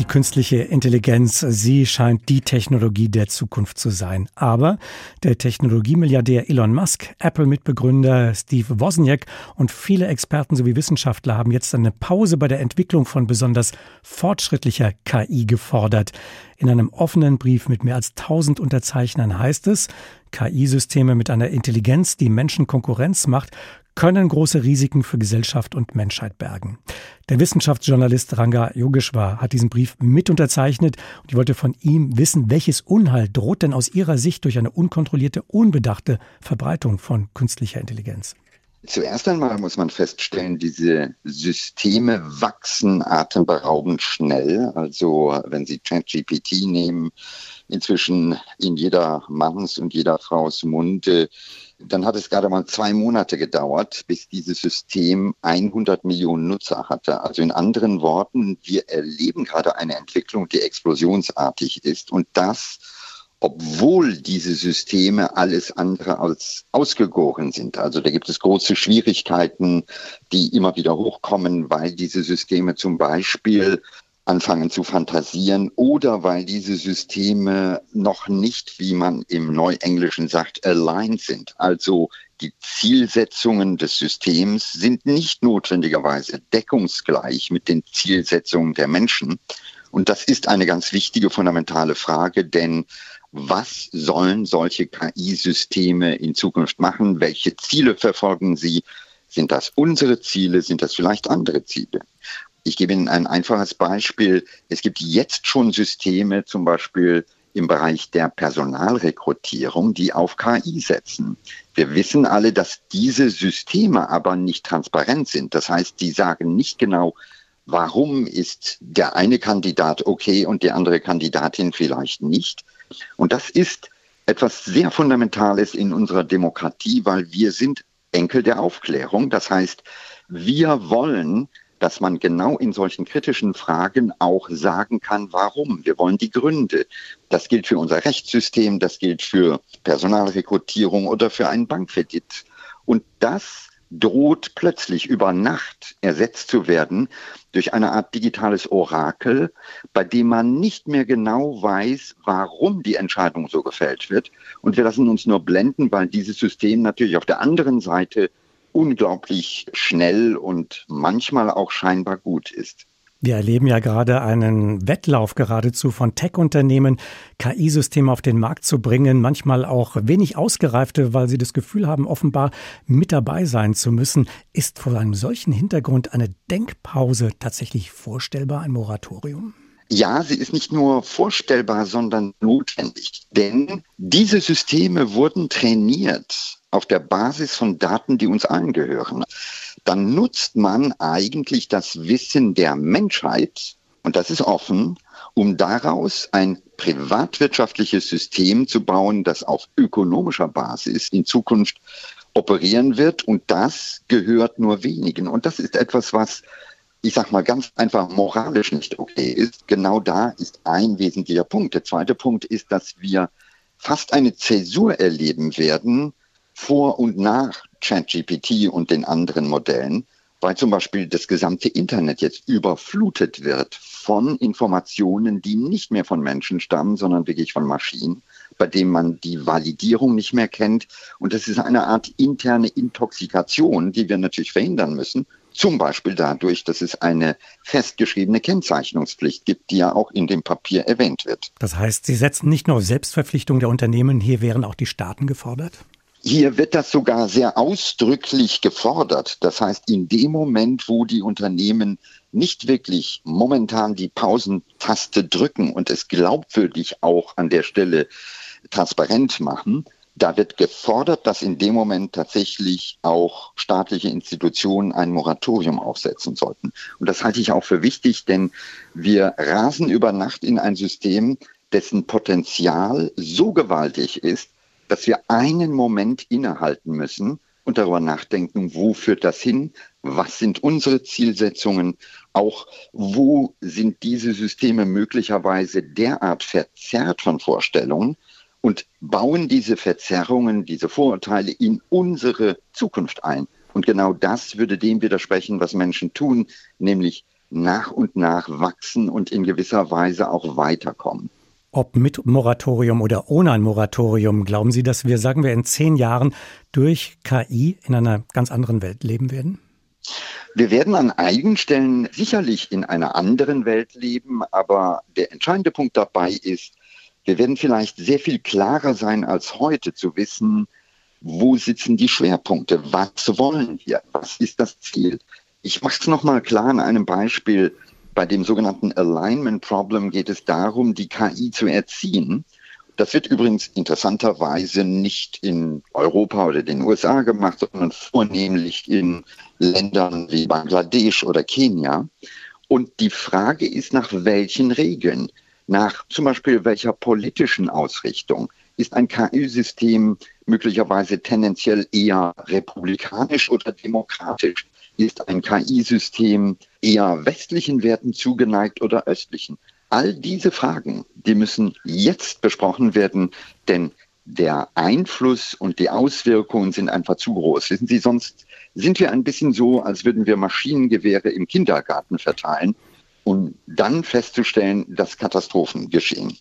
Die künstliche Intelligenz, sie scheint die Technologie der Zukunft zu sein. Aber der Technologiemilliardär Elon Musk, Apple-Mitbegründer Steve Wozniak und viele Experten sowie Wissenschaftler haben jetzt eine Pause bei der Entwicklung von besonders fortschrittlicher KI gefordert. In einem offenen Brief mit mehr als 1000 Unterzeichnern heißt es, KI-Systeme mit einer Intelligenz, die Menschen Konkurrenz macht, können große Risiken für Gesellschaft und Menschheit bergen. Der Wissenschaftsjournalist Ranga Yogeshwar hat diesen Brief mit unterzeichnet und ich wollte von ihm wissen, welches Unheil droht denn aus Ihrer Sicht durch eine unkontrollierte, unbedachte Verbreitung von künstlicher Intelligenz? Zuerst einmal muss man feststellen, diese Systeme wachsen atemberaubend schnell. Also wenn Sie ChatGPT nehmen, inzwischen in jeder Manns und jeder Frau's Munde dann hat es gerade mal zwei Monate gedauert, bis dieses System 100 Millionen Nutzer hatte. Also in anderen Worten, wir erleben gerade eine Entwicklung, die explosionsartig ist und das, obwohl diese Systeme alles andere als ausgegoren sind. Also da gibt es große Schwierigkeiten, die immer wieder hochkommen, weil diese Systeme zum Beispiel anfangen zu fantasieren oder weil diese Systeme noch nicht, wie man im Neuenglischen sagt, aligned sind. Also die Zielsetzungen des Systems sind nicht notwendigerweise deckungsgleich mit den Zielsetzungen der Menschen. Und das ist eine ganz wichtige fundamentale Frage, denn was sollen solche KI-Systeme in Zukunft machen? Welche Ziele verfolgen sie? Sind das unsere Ziele? Sind das vielleicht andere Ziele? Ich gebe Ihnen ein einfaches Beispiel. Es gibt jetzt schon Systeme, zum Beispiel im Bereich der Personalrekrutierung, die auf KI setzen. Wir wissen alle, dass diese Systeme aber nicht transparent sind. Das heißt, die sagen nicht genau, warum ist der eine Kandidat okay und die andere Kandidatin vielleicht nicht. Und das ist etwas sehr Fundamentales in unserer Demokratie, weil wir sind Enkel der Aufklärung. Das heißt, wir wollen, dass man genau in solchen kritischen Fragen auch sagen kann, warum. Wir wollen die Gründe. Das gilt für unser Rechtssystem, das gilt für Personalrekrutierung oder für einen Bankkredit. Und das droht plötzlich über Nacht ersetzt zu werden durch eine Art digitales Orakel, bei dem man nicht mehr genau weiß, warum die Entscheidung so gefällt wird. Und wir lassen uns nur blenden, weil dieses System natürlich auf der anderen Seite unglaublich schnell und manchmal auch scheinbar gut ist. Wir erleben ja gerade einen Wettlauf geradezu von Tech-Unternehmen, KI-Systeme auf den Markt zu bringen, manchmal auch wenig ausgereifte, weil sie das Gefühl haben, offenbar mit dabei sein zu müssen. Ist vor einem solchen Hintergrund eine Denkpause tatsächlich vorstellbar, ein Moratorium? Ja, sie ist nicht nur vorstellbar, sondern notwendig. Denn diese Systeme wurden trainiert auf der Basis von Daten, die uns allen gehören, dann nutzt man eigentlich das Wissen der Menschheit, und das ist offen, um daraus ein privatwirtschaftliches System zu bauen, das auf ökonomischer Basis in Zukunft operieren wird. Und das gehört nur wenigen. Und das ist etwas, was, ich sag mal, ganz einfach moralisch nicht okay ist. Genau da ist ein wesentlicher Punkt. Der zweite Punkt ist, dass wir fast eine Zäsur erleben werden, vor und nach ChatGPT und den anderen Modellen, weil zum Beispiel das gesamte Internet jetzt überflutet wird von Informationen, die nicht mehr von Menschen stammen, sondern wirklich von Maschinen, bei denen man die Validierung nicht mehr kennt. Und das ist eine Art interne Intoxikation, die wir natürlich verhindern müssen. Zum Beispiel dadurch, dass es eine festgeschriebene Kennzeichnungspflicht gibt, die ja auch in dem Papier erwähnt wird. Das heißt, Sie setzen nicht nur auf Selbstverpflichtung der Unternehmen, hier wären auch die Staaten gefordert? Hier wird das sogar sehr ausdrücklich gefordert. Das heißt, in dem Moment, wo die Unternehmen nicht wirklich momentan die Pausentaste drücken und es glaubwürdig auch an der Stelle transparent machen, da wird gefordert, dass in dem Moment tatsächlich auch staatliche Institutionen ein Moratorium aufsetzen sollten. Und das halte ich auch für wichtig, denn wir rasen über Nacht in ein System, dessen Potenzial so gewaltig ist, dass wir einen Moment innehalten müssen und darüber nachdenken, wo führt das hin? Was sind unsere Zielsetzungen? Auch wo sind diese Systeme möglicherweise derart verzerrt von Vorstellungen und bauen diese Verzerrungen, diese Vorurteile in unsere Zukunft ein? Und genau das würde dem widersprechen, was Menschen tun, nämlich nach und nach wachsen und in gewisser Weise auch weiterkommen. Ob mit Moratorium oder ohne ein Moratorium, glauben Sie, dass wir, sagen wir, in zehn Jahren durch KI in einer ganz anderen Welt leben werden? Wir werden an einigen Stellen sicherlich in einer anderen Welt leben, aber der entscheidende Punkt dabei ist, wir werden vielleicht sehr viel klarer sein als heute zu wissen, wo sitzen die Schwerpunkte, was wollen wir, was ist das Ziel. Ich mache es nochmal klar an einem Beispiel. Bei dem sogenannten Alignment Problem geht es darum, die KI zu erziehen. Das wird übrigens interessanterweise nicht in Europa oder den USA gemacht, sondern vornehmlich in Ländern wie Bangladesch oder Kenia. Und die Frage ist, nach welchen Regeln, nach zum Beispiel welcher politischen Ausrichtung ist ein KI-System möglicherweise tendenziell eher republikanisch oder demokratisch? Ist ein KI-System eher westlichen Werten zugeneigt oder östlichen? All diese Fragen, die müssen jetzt besprochen werden, denn der Einfluss und die Auswirkungen sind einfach zu groß. Wissen Sie, sonst sind wir ein bisschen so, als würden wir Maschinengewehre im Kindergarten verteilen, um dann festzustellen, dass Katastrophen geschehen.